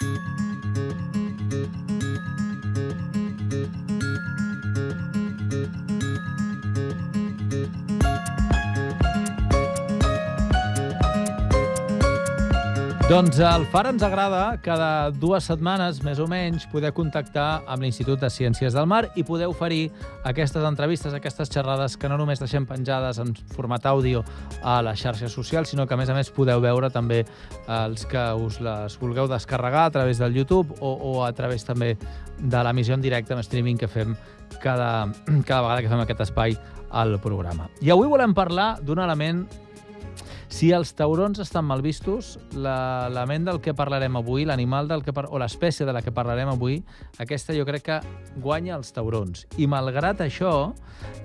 Música Doncs al FAR ens agrada cada dues setmanes, més o menys, poder contactar amb l'Institut de Ciències del Mar i poder oferir aquestes entrevistes, aquestes xerrades que no només deixem penjades en format àudio a les xarxes socials, sinó que, a més a més, podeu veure també els que us les vulgueu descarregar a través del YouTube o, o a través també de l'emissió en directe en streaming que fem cada, cada vegada que fem aquest espai al programa. I avui volem parlar d'un element si els taurons estan mal vistos, l'element del que parlarem avui, l'animal del que par o l'espècie de la que parlarem avui, aquesta jo crec que guanya els taurons. I malgrat això,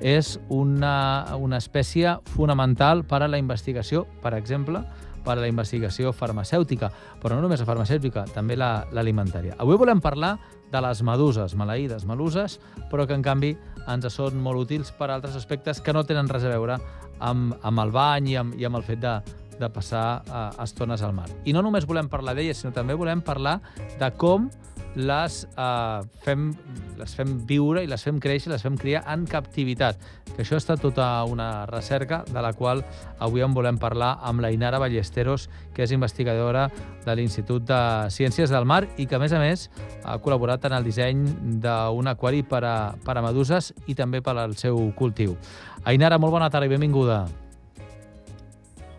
és una, una espècie fonamental per a la investigació, per exemple, per a la investigació farmacèutica, però no només la farmacèutica, també l'alimentària. La, Avui volem parlar de les meduses, maleïdes meluses, però que en canvi ens són molt útils per a altres aspectes que no tenen res a veure amb, amb el bany i amb, i amb el fet de, de passar uh, estones al mar. I no només volem parlar d'elles, sinó també volem parlar de com les, uh, fem, les fem viure i les fem créixer, les fem criar en captivitat. Que això està tota una recerca de la qual avui en volem parlar amb la Inara Ballesteros, que és investigadora de l'Institut de Ciències del Mar i que, a més a més, ha col·laborat en el disseny d'un aquari per a, per a meduses i també per al seu cultiu. Ainara, molt bona tarda i benvinguda.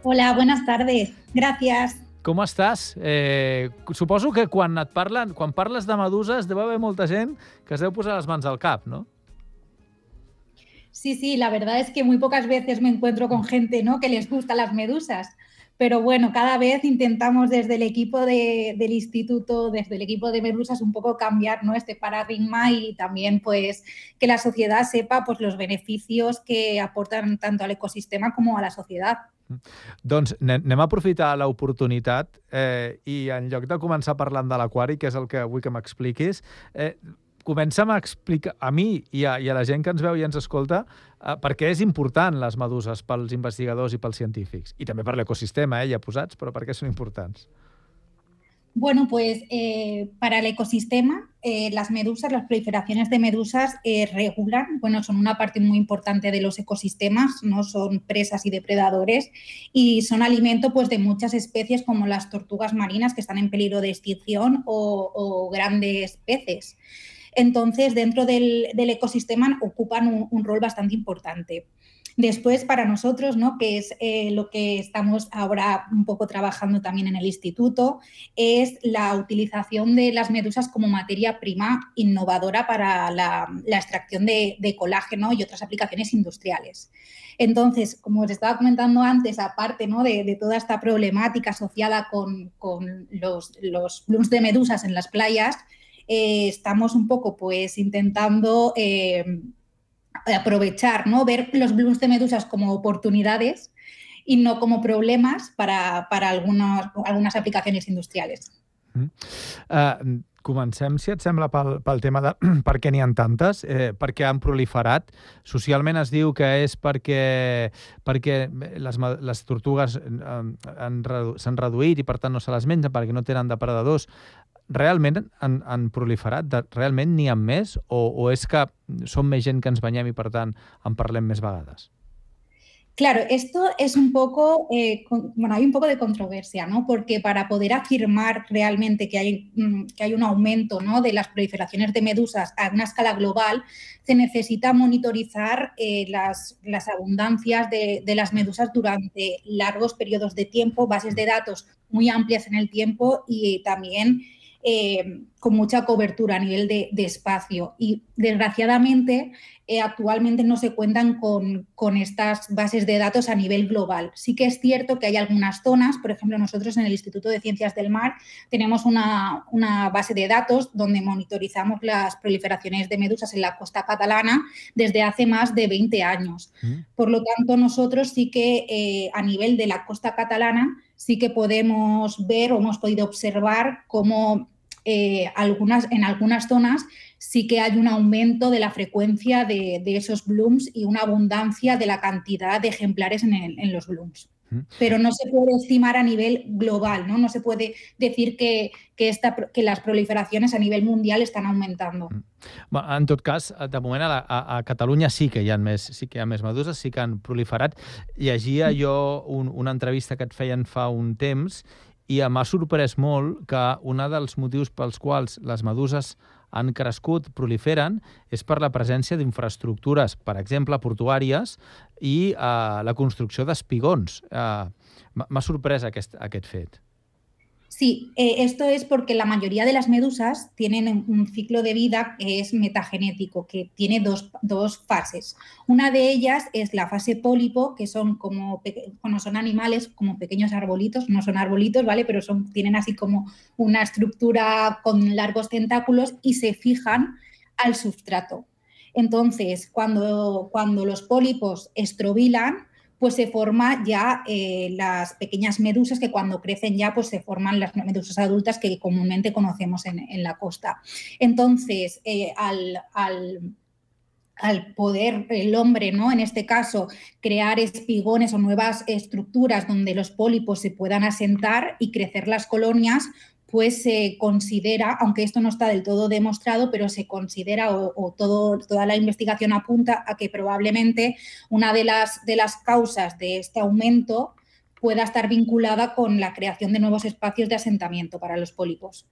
Hola, buenas tardes. Gracias. Com estàs? Eh, suposo que quan et parlen, quan parles de meduses deu haver molta que es deu posar les mans al cap, ¿no? Sí, sí, la verdad es que muy pocas veces me encuentro con gente ¿no? que les gustan las medusas. Pero bueno, cada vez intentamos desde el equipo de, del instituto, desde el equipo de Medusas, un poco cambiar ¿no? este paradigma y también pues que la sociedad sepa pues, los beneficios que aportan tanto al ecosistema como a la sociedad. Doncs anem a aprofitar l'oportunitat eh, i en lloc de començar parlant de l'aquari, que és el que vull que m'expliquis, eh, comença'm a explicar a mi i a, i a la gent que ens veu i ens escolta eh, per què és important les meduses pels investigadors i pels científics. I també per l'ecosistema, eh, ja posats, però per què són importants? Bueno, pues eh, para el ecosistema, eh, las medusas, las proliferaciones de medusas eh, regulan, bueno, son una parte muy importante de los ecosistemas, no son presas y depredadores y son alimento pues de muchas especies como las tortugas marinas que están en peligro de extinción o, grandes peces. Entonces, dentro del, ecosistema ocupan un rol bastante importante. Después, para nosotros, ¿no? que es eh, lo que estamos ahora un poco trabajando también en el instituto, es la utilización de las medusas como materia prima innovadora para la, extracción de, colágeno y otras aplicaciones industriales. Entonces, como os estaba comentando antes, aparte ¿no? de, de, toda esta problemática asociada con, con los, los blooms de medusas en las playas, eh, estamos un poco pues intentando... Eh, aprovechar, ¿no? ver los blooms de medusas como oportunidades y no como problemas para, para algunos, algunes aplicacions industrials. Mm. Uh, comencem, si et sembla, pel, pel tema de per què n'hi ha tantes, eh, per què han proliferat. Socialment es diu que és perquè, perquè les, les tortugues eh, s'han reduït i, per tant, no se les mengen perquè no tenen depredadors realment han, han proliferat? De, realment n'hi ha més? O, o és que som més gent que ens banyem i, en? Claro, esto es un poco, eh, bueno, hay un poco de controversia, ¿no? Porque para poder afirmar realmente que hay, mm, que hay un aumento ¿no? de las proliferaciones de medusas a una escala global, se necesita monitorizar eh, las, las, abundancias de, de, las medusas durante largos periodos de tiempo, bases de datos muy amplias en el tiempo y también eh, con mucha cobertura a nivel de, de espacio. Y desgraciadamente, eh, actualmente no se cuentan con, con, estas bases de datos a nivel global. Sí que es cierto que hay algunas zonas, por ejemplo, nosotros en el Instituto de Ciencias del Mar tenemos una, una base de datos donde monitorizamos las proliferaciones de medusas en la costa catalana desde hace más de 20 años. Mm. Por lo tanto, nosotros sí que eh, a nivel de la costa catalana sí que podemos ver o hemos podido observar cómo eh, algunas, en algunas zonas sí que hay un aumento de la frecuencia de, de, esos blooms y una abundancia de la cantidad de ejemplares en, el, en los blooms. pero no se puede estimar a nivel global, ¿no? No se puede decir que, que, esta, que les proliferacions a nivell mundial estan augmentando. En tot cas, de moment a, a, a Catalunya sí que hi ha més, sí que hi ha més meduses, sí que han proliferat. Llegia jo un, una entrevista que et feien fa un temps i m'ha sorprès molt que un dels motius pels quals les meduses han crescut, proliferen, és per la presència d'infraestructures, per exemple, portuàries, i eh, la construcció d'espigons. Eh, M'ha sorprès aquest, aquest fet. Sí, eh, esto es porque la mayoría de las medusas tienen un ciclo de vida que es metagenético, que tiene dos, dos fases. Una de ellas es la fase pólipo, que son como, bueno, son animales como pequeños arbolitos, no son arbolitos, ¿vale? Pero son, tienen así como una estructura con largos tentáculos y se fijan al sustrato. Entonces, cuando, cuando los pólipos estrobilan, pues se forma ya eh, las pequeñas medusas que cuando crecen ya pues se forman las medusas adultas que comúnmente conocemos en, la costa. Entonces, eh, al, al poder el hombre, ¿no? En este caso, crear espigones o nuevas estructuras donde los pólipos se puedan asentar y crecer las colonias, pues se considera, aunque esto no está del todo demostrado, pero se considera o, todo, toda la investigación apunta a que probablemente una de las, de las causas de este aumento pueda estar vinculada con la creación de nuevos espacios de asentamiento para los pólipos.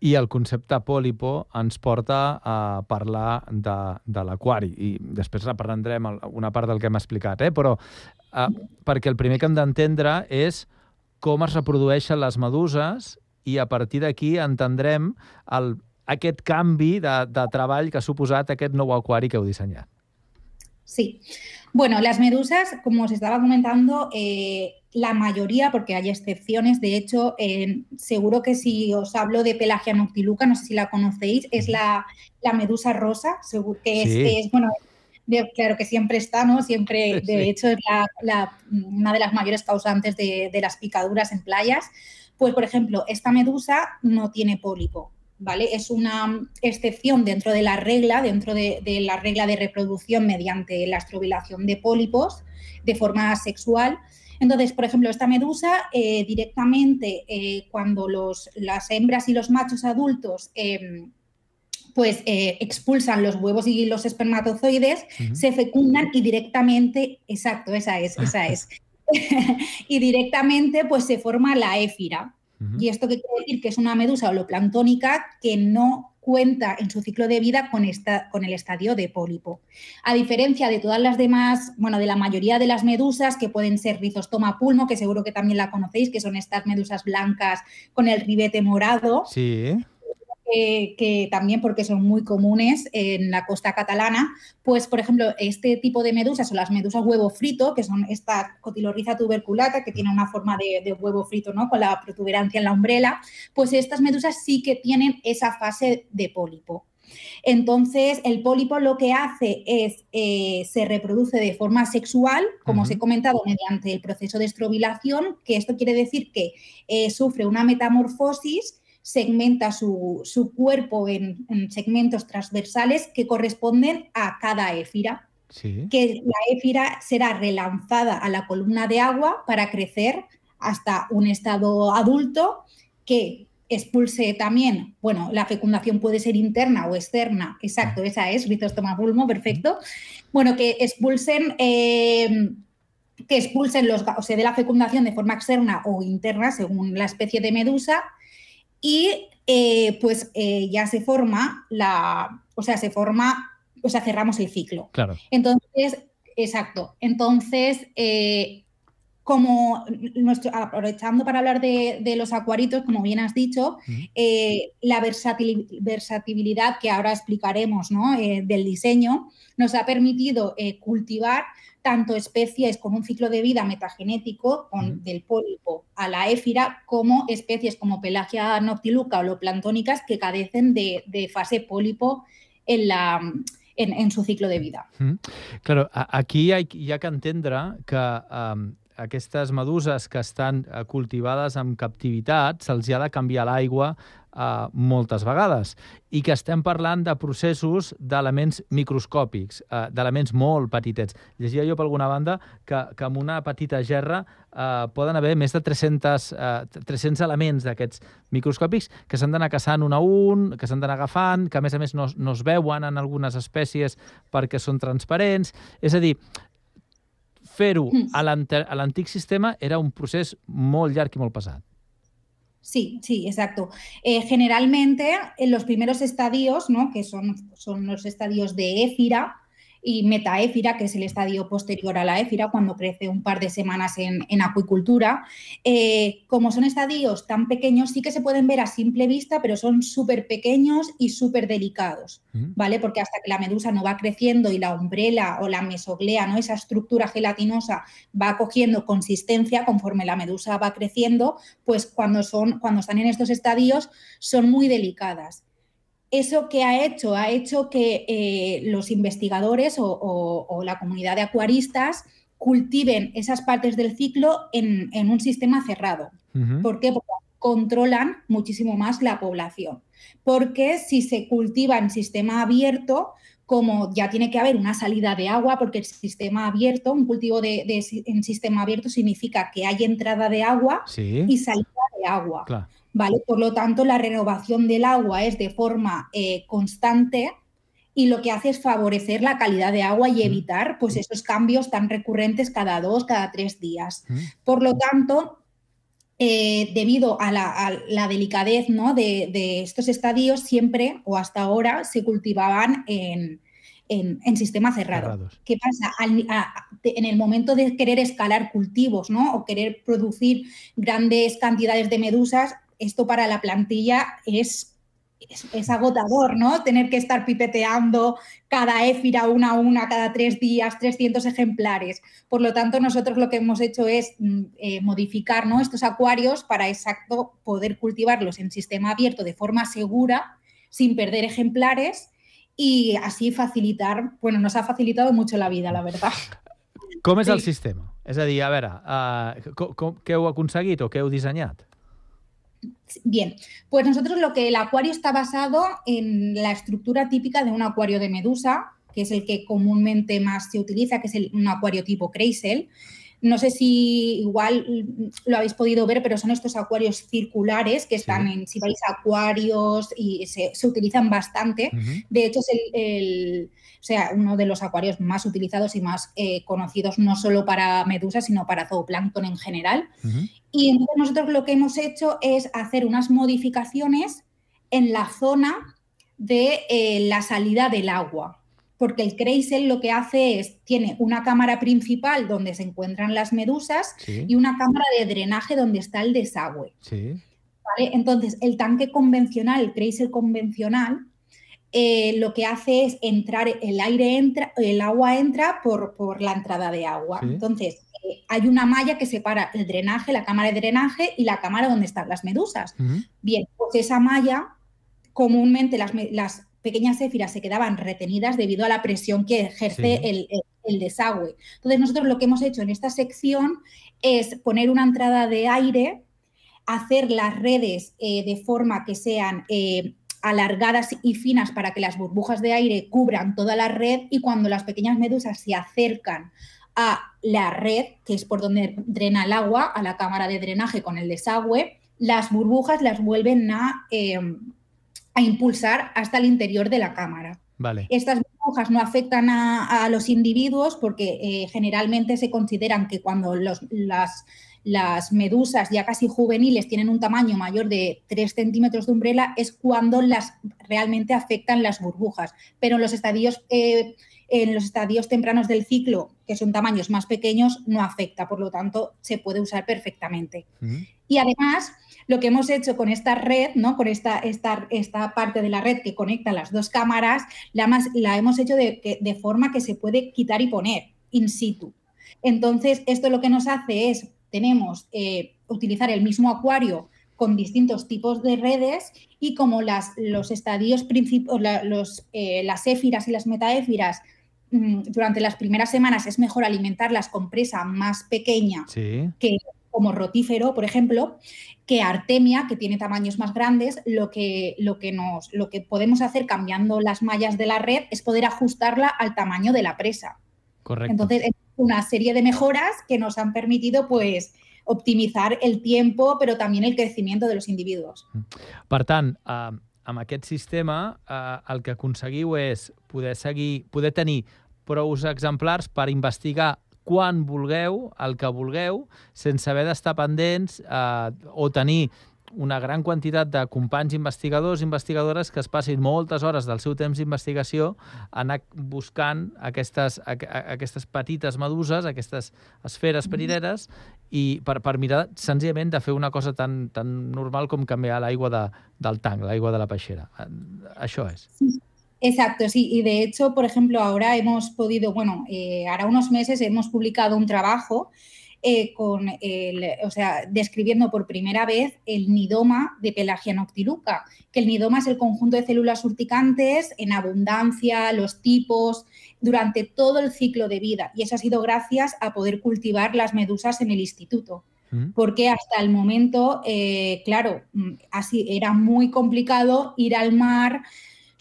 I el concepte pòlipo ens porta a parlar de, de l'aquari i després reprendrem una part del que hem explicat, eh? però eh, perquè el primer que hem d'entendre és com es reprodueixen les meduses i a partir d'aquí entendrem el, aquest canvi de, de treball que ha suposat aquest nou aquari que heu dissenyat. Sí. Bueno, las medusas, como os estaba comentando, eh, la mayoría, porque hay excepciones, de hecho, eh, seguro que si os hablo de Pelagia noctiluca, no sé si la conocéis, es la, la medusa rosa, seguro que sí. es, es, bueno, de, claro que siempre está, ¿no? Siempre, de sí. hecho, es la, la, una de las mayores causantes de, de las picaduras en playas. Pues, por ejemplo, esta medusa no tiene pólipo, ¿vale? Es una excepción dentro de la regla, dentro de, de la regla de reproducción mediante la estrobilación de pólipos de forma sexual. Entonces, por ejemplo, esta medusa eh, directamente eh, cuando los, las hembras y los machos adultos eh, pues eh, expulsan los huevos y los espermatozoides, uh -huh. se fecundan y directamente, exacto, esa es, esa es, y directamente pues se forma la éfira. Uh -huh. ¿Y esto qué quiere decir? Que es una medusa holoplanctónica que no cuenta en su ciclo de vida con, esta, con el estadio de pólipo. A diferencia de todas las demás, bueno, de la mayoría de las medusas que pueden ser rizostoma pulmo, que seguro que también la conocéis, que son estas medusas blancas con el ribete morado. Sí que, que, también porque son muy comunes en la costa catalana, pues por ejemplo este tipo de medusas son las medusas huevo frito, que son esta cotilorriza tuberculata que tiene una forma de, de, huevo frito ¿no? con la protuberancia en la umbrela, pues estas medusas sí que tienen esa fase de pólipo. Entonces, el pólipo lo que hace es, eh, se reproduce de forma sexual, como uh -huh. os he comentado, mediante el proceso de estrobilación, que esto quiere decir que eh, sufre una metamorfosis segmenta su, su cuerpo en, en, segmentos transversales que corresponden a cada éfira. Sí. Que la éfira será relanzada a la columna de agua para crecer hasta un estado adulto que expulse también, bueno, la fecundación puede ser interna o externa, exacto, ah. esa es, rizostoma pulmo, perfecto. Bueno, que expulsen... Eh, que expulsen los, o sea, de la fecundación de forma externa o interna, según la especie de medusa, y eh, pues eh, ya se forma la, o sea, se forma, o sea, cerramos el ciclo. Claro. Entonces, exacto. Entonces, eh, como nuestro, aprovechando para hablar de, de, los acuaritos, como bien has dicho, -huh. la versatil, versatilidad que ahora explicaremos ¿no? del diseño nos ha permitido cultivar tanto especies con un ciclo de vida metagenético, con, del pólipo a la éfira, como especies como Pelagia noctiluca o loplanctónicas que carecen de, de fase pólipo en la, en, en, su ciclo de vida. Mm. Claro, aquí hi ha, hi ha que entendre que um, aquestes meduses que estan eh, cultivades en captivitat se'ls ha de canviar l'aigua eh, moltes vegades i que estem parlant de processos d'elements microscòpics, eh, d'elements molt petitets. Llegia jo per alguna banda que, que amb una petita gerra eh, poden haver més de 300, eh, 300 elements d'aquests microscòpics que s'han d'anar caçant un a un, que s'han d'anar agafant, que a més a més no, no es veuen en algunes espècies perquè són transparents. És a dir, fer-ho mm. a l'antic sistema era un procés molt llarg i molt pesat. Sí, sí, exacto. Eh, generalmente en los primeros estadios, ¿no? que son, son los estadios de éfira, y metaéfira, que es el estadio posterior a la éfira, cuando crece un par de semanas en, acuicultura. Eh, como son estadios tan pequeños, sí que se pueden ver a simple vista, pero son súper pequeños y súper delicados, ¿vale? Porque hasta que la medusa no va creciendo y la umbrela o la mesoglea, ¿no? Esa estructura gelatinosa va cogiendo consistencia conforme la medusa va creciendo, pues cuando, son, cuando están en estos estadios son muy delicadas. ¿Eso que ha hecho? Ha hecho que eh, los investigadores o, la comunidad de acuaristas cultiven esas partes del ciclo en, un sistema cerrado. ¿Por qué? Porque controlan muchísimo más la población. Porque si se cultiva en sistema abierto, como ya tiene que haber una salida de agua, porque el sistema abierto, un cultivo de, en sistema abierto significa que hay entrada de agua y salida de agua. ¿Vale? Por lo tanto, la renovación del agua es de forma eh, constante y lo que hace es favorecer la calidad de agua y evitar pues, esos cambios tan recurrentes cada dos, cada tres días. Por lo tanto, eh, debido a la, delicadez ¿no? de, estos estadios, siempre o hasta ahora se cultivaban en, en, sistema cerrado. ¿Qué pasa? en el momento de querer escalar cultivos ¿no? o querer producir grandes cantidades de medusas, esto para la plantilla es, es, agotador, ¿no? Tener que estar pipeteando cada éfira una a una, cada tres días, 300 ejemplares. Por lo tanto, nosotros lo que hemos hecho es mm, eh, modificar ¿no? estos acuarios para exacto poder cultivarlos en sistema abierto de forma segura, sin perder ejemplares y así facilitar, bueno, nos ha facilitado mucho la vida, la verdad. ¿Cómo es el sistema? Es decir, a ver, uh, què heu aconseguit o què heu dissenyat? Bien, pues nosotros lo que el acuario está basado en la estructura típica de un acuario de medusa, que es el que comúnmente más se utiliza, que es un acuario tipo Kreisel. No sé si igual lo habéis podido ver, pero son estos acuarios circulares que están en, si vais a acuarios y se, utilizan bastante. De hecho, es el, sea, uno de los acuarios más utilizados y más eh, conocidos no solo para medusas, sino para zooplancton en general. Y entonces nosotros lo que hemos hecho es hacer unas modificaciones en la zona de eh, la salida del agua. Porque el Kreisel lo que hace es, tiene una cámara principal donde se encuentran las medusas y una cámara de drenaje donde está el desagüe. Entonces, el tanque convencional, el Kreisel convencional, eh, lo que hace es entrar, el aire entra, el agua entra por, por la entrada de agua. Entonces, eh, hay una malla que separa el drenaje, la cámara de drenaje y la cámara donde están las medusas. Bien, pues esa malla, comúnmente las, las pequeñas éfiras se quedaban retenidas debido a la presión que ejerce el, desagüe. Entonces, nosotros lo que hemos hecho en esta sección es poner una entrada de aire, hacer las redes eh, de forma que sean eh, alargadas y finas para que las burbujas de aire cubran toda la red y cuando las pequeñas medusas se acercan a la red, que es por donde drena el agua, a la cámara de drenaje con el desagüe, las burbujas las vuelven a... Eh, a impulsar hasta el interior de la cámara. Vale. Estas burbujas no afectan a, los individuos porque eh, generalmente se consideran que cuando las, las, medusas ya casi juveniles tienen un tamaño mayor de 3 centímetros de umbrela es cuando las realmente afectan las burbujas. Pero en los estadios, eh, en los estadios tempranos del ciclo, que son tamaños más pequeños, no afecta. Por lo tanto, se puede usar perfectamente. Y además, lo que hemos hecho con esta red, ¿no? con esta, esta, esta parte de la red que conecta las dos cámaras, la, más, la hemos hecho de, de forma que se puede quitar y poner in situ. Entonces, esto lo que nos hace es, tenemos, eh, utilizar el mismo acuario con distintos tipos de redes y como las, los estadios, los, eh, las éfiras y las metaéfiras mm, durante las primeras semanas es mejor alimentarlas con presa más pequeña que como rotífero, por ejemplo, que artemia, que tiene tamaños más grandes, lo que, lo que, nos, lo que podemos hacer cambiando las mallas de la red es poder ajustarla al tamaño de la presa. Correcto. Entonces, es una serie de mejoras que nos han permitido, pues, optimitzar el tiempo, però també el crecimiento de los individus. Per tant, eh, amb aquest sistema eh, el que aconseguiu és poder seguir, poder tenir prous exemplars per investigar quan vulgueu, el que vulgueu, sense haver d'estar pendents eh, o tenir una gran quantitat de companys investigadors i investigadores que es passin moltes hores del seu temps d'investigació anar buscant aquestes, aquestes petites meduses, aquestes esferes perineres, i per, per mirar senzillament de fer una cosa tan, tan normal com canviar l'aigua de, del tanc, l'aigua de la peixera. Això és. Exacto, sí. Y de hecho, por ejemplo, ahora hemos podido, bueno, eh, ahora unos meses hemos publicado un trabajo eh, con el, o sea, describiendo por primera vez el nidoma de Pelagia noctiluca, que el nidoma es el conjunto de células urticantes en abundancia, los tipos, durante todo el ciclo de vida. Y eso ha sido gracias a poder cultivar las medusas en el instituto. Mm. Porque hasta el momento, eh, claro, mm, así era muy complicado ir al mar,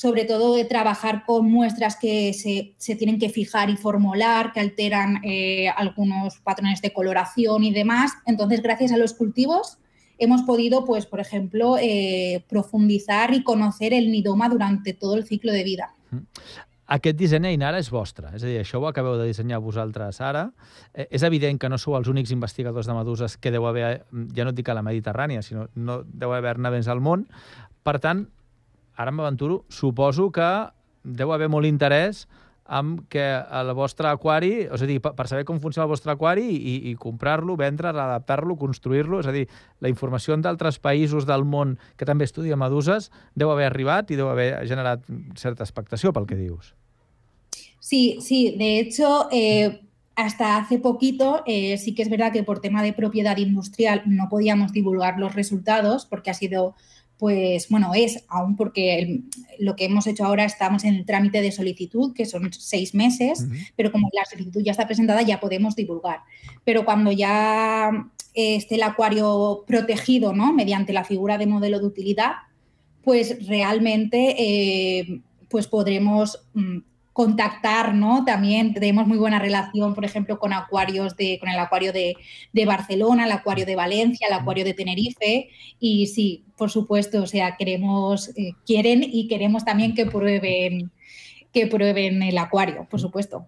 sobre todo de trabajar con muestras que se, tienen que fijar y formular, que alteran eh, algunos patrones de coloración y demás. Entonces, gracias a los cultivos, hemos podido, pues, por ejemplo, eh, profundizar y conocer el nidoma durante todo el ciclo de vida. Aquest disseny, Ainara, és vostre. És a dir, això ho acabeu de dissenyar vosaltres ara. Eh, és evident que no sou els únics investigadors de meduses que deu haver, ja no et dic a la Mediterrània, sinó no deu haver-ne més al món. Per tant, ara m'aventuro, suposo que deu haver molt interès amb que el vostre aquari, és a dir, per saber com funciona el vostre aquari i, i comprar-lo, vendre, adaptar-lo, construir-lo, és a dir, la informació d'altres països del món que també estudia meduses deu haver arribat i deu haver generat certa expectació pel que dius. Sí, sí, de hecho, eh, hasta hace poquito eh, sí que es verdad que por tema de propiedad industrial no podíamos divulgar los resultados porque ha sido pues bueno, es aún porque lo que hemos hecho ahora estamos en el trámite de solicitud, que son seis meses, pero como la solicitud ya está presentada, ya podemos divulgar. Pero cuando ya esté el acuario protegido, ¿no? Mediante la figura de modelo de utilidad, pues realmente eh, pues podremos mm, contactar, ¿no? También tenemos muy buena relación, por ejemplo, con acuarios de, con el acuario de, Barcelona, el acuario de Valencia, el acuario de Tenerife. Y sí, por supuesto, o sea, queremos, eh, quieren y queremos también que prueben que prueben el aquario, por supuesto.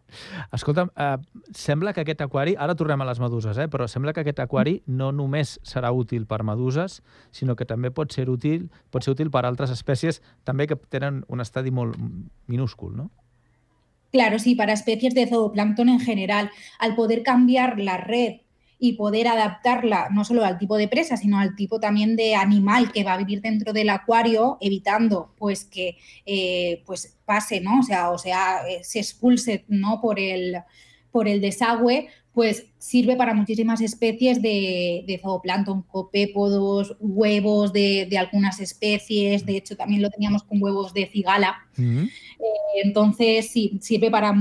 Escolta, eh, sembla que aquest aquari, ara tornem a les meduses, eh, però sembla que aquest aquari no només serà útil per meduses, sinó que també pot ser útil, pot ser útil per altres espècies també que tenen un estadi molt minúscul, no? Claro, sí, para especies de zooplancton en general, al poder cambiar la red y poder adaptarla no solo al tipo de presa, sino al tipo también de animal que va a vivir dentro del acuario, evitando pues que eh, pues pase, ¿no? O sea, o sea, eh, se expulse ¿no? por el por el desagüe, pues sirve para muchísimas especies de, de zooplancton, copépodos, huevos de, algunas especies, de hecho también lo teníamos con huevos de cigala. Eh, entonces, sí, sirve para,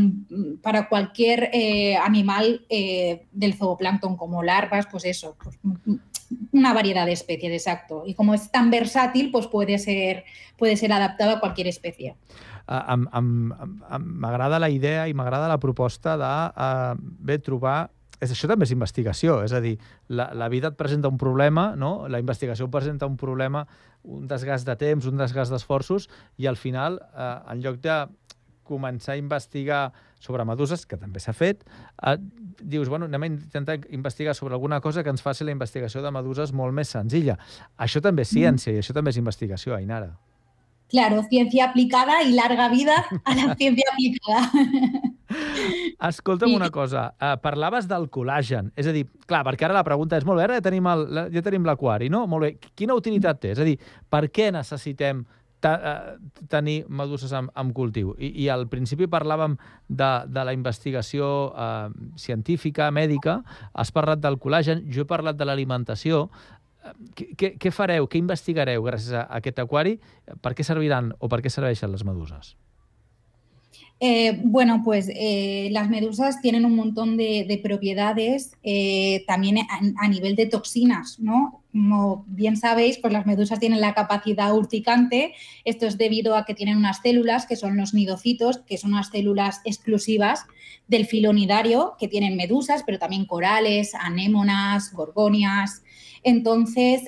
para cualquier eh, animal eh, del zooplancton, como larvas, pues eso, pues, una variedad de especies, exacto. Y como es tan versátil, pues puede ser, puede ser adaptado a cualquier especie. M'agrada la idea i m'agrada la proposta de uh, bé, trobar és, això també és investigació, és a dir, la, la vida et presenta un problema, no? la investigació presenta un problema, un desgast de temps, un desgast d'esforços, i al final, eh, en lloc de començar a investigar sobre meduses, que també s'ha fet, eh, dius, bueno, anem a intentar investigar sobre alguna cosa que ens faci la investigació de meduses molt més senzilla. Això també és ciència mm. i això també és investigació, Ainara. Claro, ciencia aplicada y larga vida a la ciencia aplicada. Escolta'm una cosa, uh, parlaves del col·làgen, és a dir, clar, perquè ara la pregunta és, molt bé, ara ja tenim, el, ja tenim l'aquari, no? Molt bé, quina utilitat té? És a dir, per què necessitem ta, uh, tenir meduses amb, amb cultiu? I, I al principi parlàvem de, de la investigació uh, científica, mèdica, has parlat del col·làgen, jo he parlat de l'alimentació, què, què fareu, què investigareu gràcies a aquest aquari? Per què serviran o per què serveixen les meduses? Eh, bueno, pues eh, las medusas tienen un montón de, propiedades eh, también a, nivel de toxinas, ¿no? Como bien sabéis, pues las medusas tienen la capacidad urticante. Esto es debido a que tienen unas células que son los nidocitos, que son unas células exclusivas del filonidario que tienen medusas, pero también corales, anémonas, gorgonias. Entonces,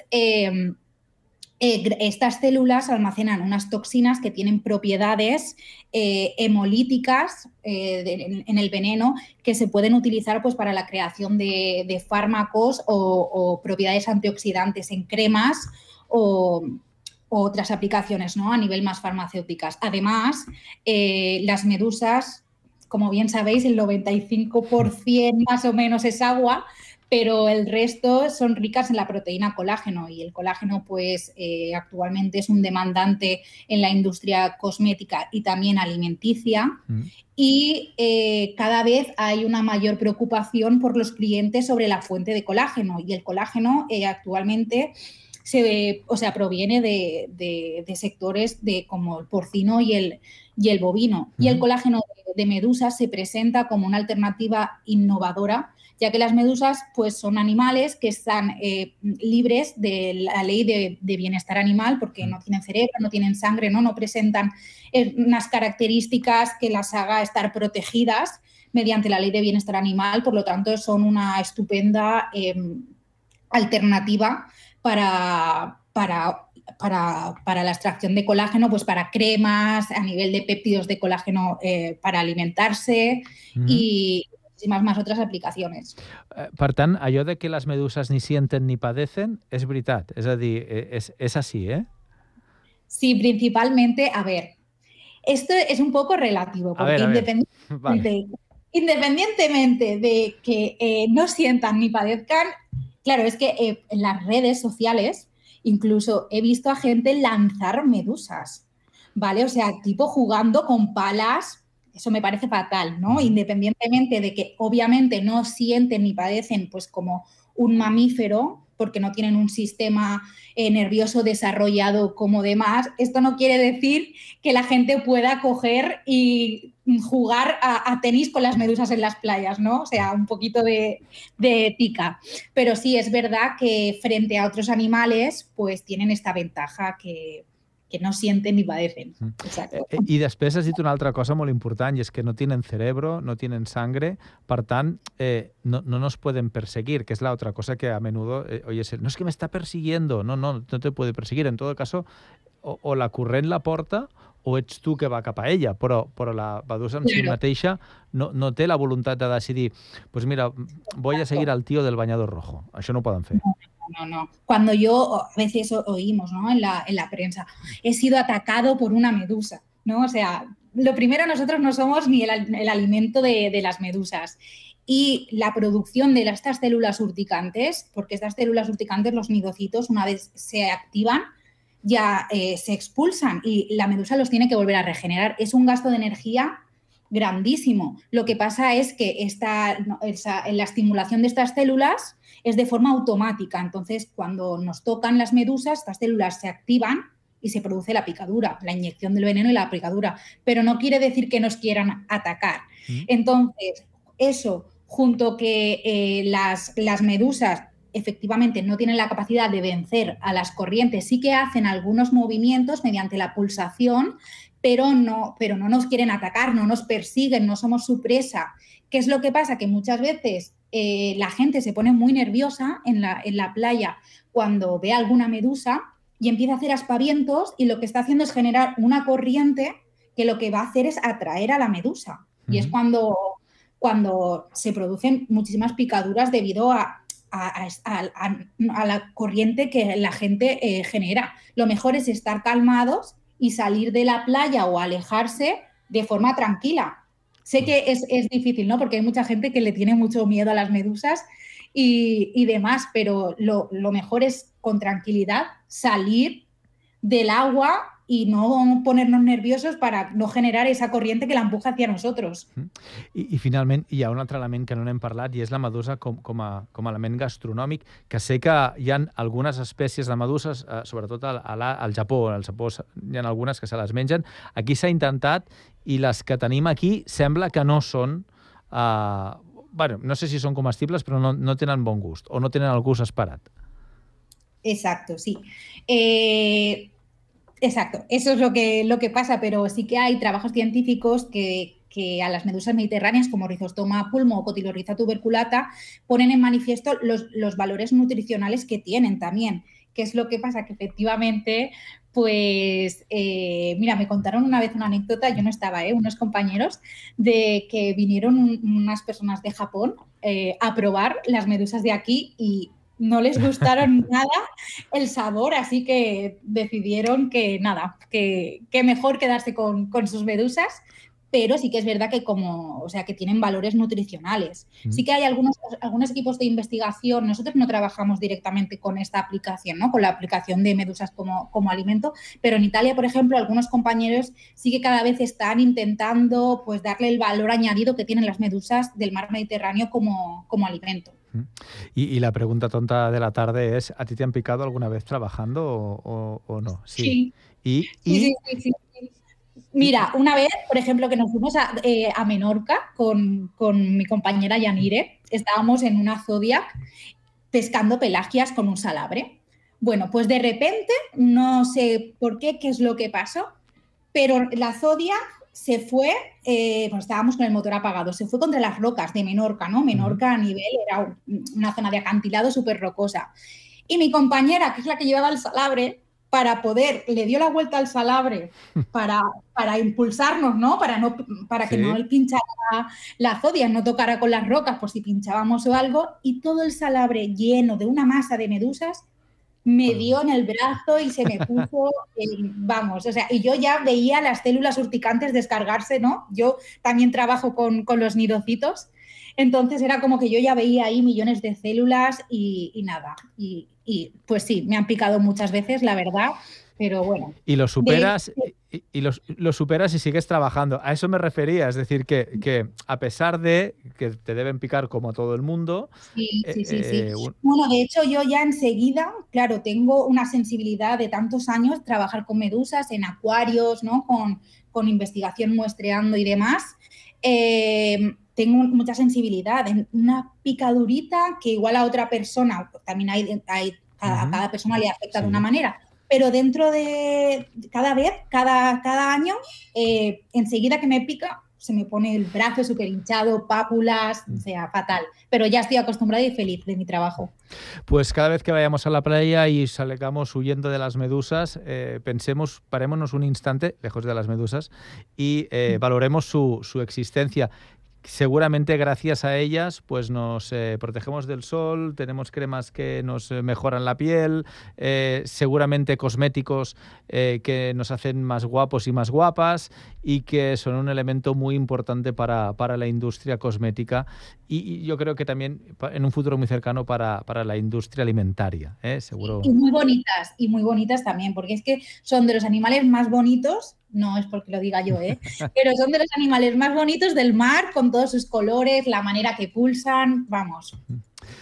eh, estas células almacenan unas toxinas que tienen propiedades eh, hemolíticas eh, en, el veneno que se pueden utilizar pues, para la creación de, fármacos o, propiedades antioxidantes en cremas o, otras aplicaciones ¿no? a nivel más farmacéuticas. Además, las medusas, como bien sabéis, el 95% más o menos es agua, pero el resto son ricas en la proteína colágeno y el colágeno pues eh, actualmente es un demandante en la industria cosmética y también alimenticia mm. y eh, cada vez hay una mayor preocupación por los clientes sobre la fuente de colágeno y el colágeno eh, actualmente se, o sea, proviene de, sectores de, como el porcino y el, y el bovino. Y el colágeno de medusa se presenta como una alternativa innovadora ya que las medusas pues, son animales que están eh, libres de la ley de, bienestar animal porque no tienen cerebro, no tienen sangre, no, no presentan eh, unas características que las haga estar protegidas mediante la ley de bienestar animal, por lo tanto son una estupenda em, alternativa para, para para, la extracción de colágeno, pues para cremas, a nivel de péptidos de colágeno eh, para alimentarse y muchísimas más otras aplicaciones. Eh, per tant, allò de que les meduses ni sienten ni padecen és veritat, és a dir, eh, és, ¿eh? Sí, principalmente, a ver, esto es un poco relativo, porque ver, independientemente, vale. independientemente, de que eh, no sientan ni padezcan, claro, es que eh, en las redes sociales incluso he visto a gente lanzar medusas, ¿vale? O sea, tipo jugando con palas eso me parece fatal, ¿no? Independientemente de que obviamente no sienten ni padecen pues como un mamífero, porque no tienen un sistema eh, nervioso desarrollado como demás, esto no quiere decir que la gente pueda coger y jugar a, tenis con las medusas en las playas, ¿no? O sea, un poquito de, de ética. Pero sí, es verdad que frente a otros animales, pues tienen esta ventaja que, que no sienten ni padecen. Exacto. Eh, I després has dit una altra cosa molt important, i és que no tenen cerebro, no tenen sangre, per tant, eh, no, no nos pueden perseguir, que es la otra cosa que a menudo eh, oyes, no es que me está persiguiendo, no, no, no te puede perseguir. En todo caso, o, o la corrent la porta o ets tu que va cap a ella, però, però la Badusa en si mateixa no, no té la voluntat de decidir pues mira, voy a seguir al tío del bañador rojo. Això no ho poden fer. No no, no. Cuando yo, a veces oímos ¿no? en, la, en la prensa, he sido atacado por una medusa, ¿no? O sea, lo primero, nosotros no somos ni el, el alimento de, de, las medusas. Y la producción de estas células urticantes, porque estas células urticantes, los nidocitos, una vez se activan, ya eh, se expulsan y la medusa los tiene que volver a regenerar. Es un gasto de energía grandísimo. Lo que pasa es que esta, en la estimulación de estas células es de forma automática. Entonces, cuando nos tocan las medusas, estas células se activan y se produce la picadura, la inyección del veneno y la picadura. Pero no quiere decir que nos quieran atacar. Entonces, eso, junto que eh, las, las medusas efectivamente no tienen la capacidad de vencer a las corrientes, sí que hacen algunos movimientos mediante la pulsación, pero no, pero no nos quieren atacar, no nos persiguen, no somos su presa. ¿Qué es lo que pasa? Que muchas veces eh, la gente se pone muy nerviosa en la, en la playa cuando ve alguna medusa y empieza a hacer aspavientos y lo que está haciendo es generar una corriente que lo que va a hacer es atraer a la medusa. Y es cuando, cuando se producen muchísimas picaduras debido a, a, la corriente que la gente eh, genera. Lo mejor es estar calmados y salir de la playa o alejarse de forma tranquila. Sé que es, difícil, ¿no? Porque hay mucha gente que le tiene mucho miedo a las medusas y, demás, pero lo, mejor es con tranquilidad salir del agua y no ponernos nerviosos para no generar esa corriente que la empuja hacia nosotros. I, i finalment hi ha un altre element que no n'hem parlat i és la medusa com, com, a, com a element gastronòmic, que sé que hi ha algunes espècies de meduses, eh, sobretot al, al Japó, al Japó hi ha algunes que se les mengen. Aquí s'ha intentat i les que tenim aquí sembla que no són... Eh, bueno, no sé si són comestibles, però no, no tenen bon gust o no tenen el gust esperat. Exacto, sí. Eh, Exacto, eso es lo que, lo que pasa, pero sí que hay trabajos científicos que, que a las medusas mediterráneas como Rhizostoma pulmo o Cotilorhiza tuberculata ponen en manifiesto los, los, valores nutricionales que tienen también. ¿Qué es lo que pasa? Que efectivamente, pues, eh, mira, me contaron una vez una anécdota, yo no estaba, ¿eh? unos compañeros, de que vinieron unas personas de Japón eh, a probar las medusas de aquí y no les gustaron nada el sabor, así que decidieron que nada, que, que mejor quedarse con, con, sus medusas, pero sí que es verdad que como, o sea, que tienen valores nutricionales. Mm. Sí que hay algunos, algunos equipos de investigación, nosotros no trabajamos directamente con esta aplicación, ¿no? con la aplicación de medusas como, como alimento, pero en Italia, por ejemplo, algunos compañeros sí que cada vez están intentando pues darle el valor añadido que tienen las medusas del mar Mediterráneo como, como alimento. Y, y, la pregunta tonta de la tarde es, ¿a ti te han picado alguna vez trabajando o, o, o no? Sí. sí. ¿Y, y... Sí, Mira, una vez, por ejemplo, que nos fuimos a, eh, a Menorca con, con, mi compañera Yanire, estábamos en una Zodiac pescando pelagias con un salabre. Bueno, pues de repente, no sé por qué, qué es lo que pasó, pero la Zodiac se fue, eh, pues estábamos con el motor apagado, se fue contra las rocas de Menorca, ¿no? Menorca a nivel era una zona de acantilado súper rocosa. Y mi compañera, que es la que llevaba el salabre, para poder, le dio la vuelta al salabre para, para impulsarnos, ¿no? Para, no, para que sí. no pinchara la zodia, no tocara con las rocas por si pinchábamos o algo, y todo el salabre lleno de una masa de medusas me dio en el brazo y se me puso, vamos, o sea, y yo ya veía las células urticantes descargarse, ¿no? Yo también trabajo con, con los nidocitos, entonces era como que yo ya veía ahí millones de células y, y nada, y, y, pues sí, me han picado muchas veces, la verdad, pero bueno. Y lo superas, de... y, y lo, lo, superas y sigues trabajando. A eso me refería, es decir, que, que, a pesar de que te deben picar como a todo el mundo. Sí, sí, sí, eh, sí. Un... Bueno, de hecho, yo ya enseguida, claro, tengo una sensibilidad de tantos años, trabajar con medusas en acuarios, ¿no? Con, con investigación muestreando y demás. Eh, tengo mucha sensibilidad, una picadurita que igual a otra persona, también hay, hay cada, uh -huh. cada persona le afecta sí. de una manera, pero dentro de cada vez, cada, cada año, eh, enseguida que me pica, se me pone el brazo súper hinchado, pápulas, o sea, fatal. Pero ya estoy acostumbrada y feliz de mi trabajo. Pues cada vez que vayamos a la playa y salgamos huyendo de las medusas, eh, pensemos, parémonos un instante, lejos de las medusas, y eh, valoremos su, su existencia seguramente gracias a ellas pues nos eh, protegemos del sol, tenemos cremas que nos mejoran la piel, eh, seguramente cosméticos eh, que nos hacen más guapos y más guapas y que son un elemento muy importante para, para la industria cosmética y, y, yo creo que también en un futuro muy cercano para, para la industria alimentaria, seguro. Y muy bonitas, y muy bonitas también, porque es que son de los animales más bonitos no es porque lo diga yo, ¿eh? pero son de los animales más bonitos del mar, con todos sus colores, la manera que pulsan, vamos,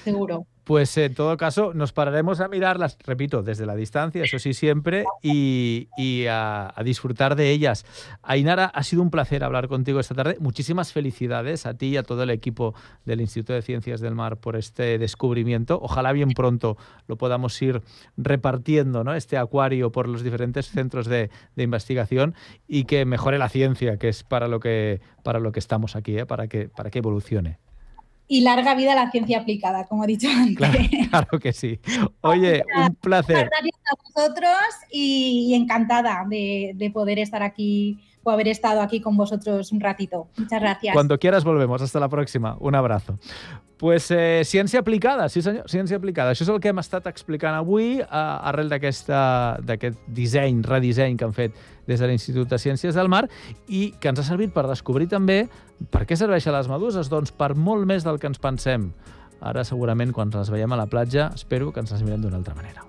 seguro. Pues en todo caso nos pararemos a mirarlas, repito, desde la distancia, eso sí siempre, y, y a, disfrutar de ellas. Ainara, ha sido un placer hablar contigo esta tarde. Muchísimas felicidades a ti y a todo el equipo del Instituto de Ciencias del Mar por este descubrimiento. Ojalá bien pronto lo podamos ir repartiendo, ¿no? este acuario por los diferentes centros de, de investigación y que mejore la ciencia, que es para lo que, para lo que estamos aquí, ¿eh? para, que, para que evolucione y larga vida la ciencia aplicada, como he dicho antes. Claro, claro que sí. Oye, un placer. Gracias a vosotros y, y encantada de, de, poder estar aquí o haber estado aquí con vosotros un ratito. Muchas gracias. Cuando quieras volvemos. Hasta la próxima. Un abrazo. Pues eh, ciència aplicada, sí senyor, ciència aplicada. Això és el que hem estat explicant avui eh, arrel d'aquest disseny, redisseny que han fet des de l'Institut de Ciències del Mar i que ens ha servit per descobrir també per què serveixen les meduses? Doncs per molt més del que ens pensem. Ara segurament quan les veiem a la platja espero que ens les mirem d'una altra manera.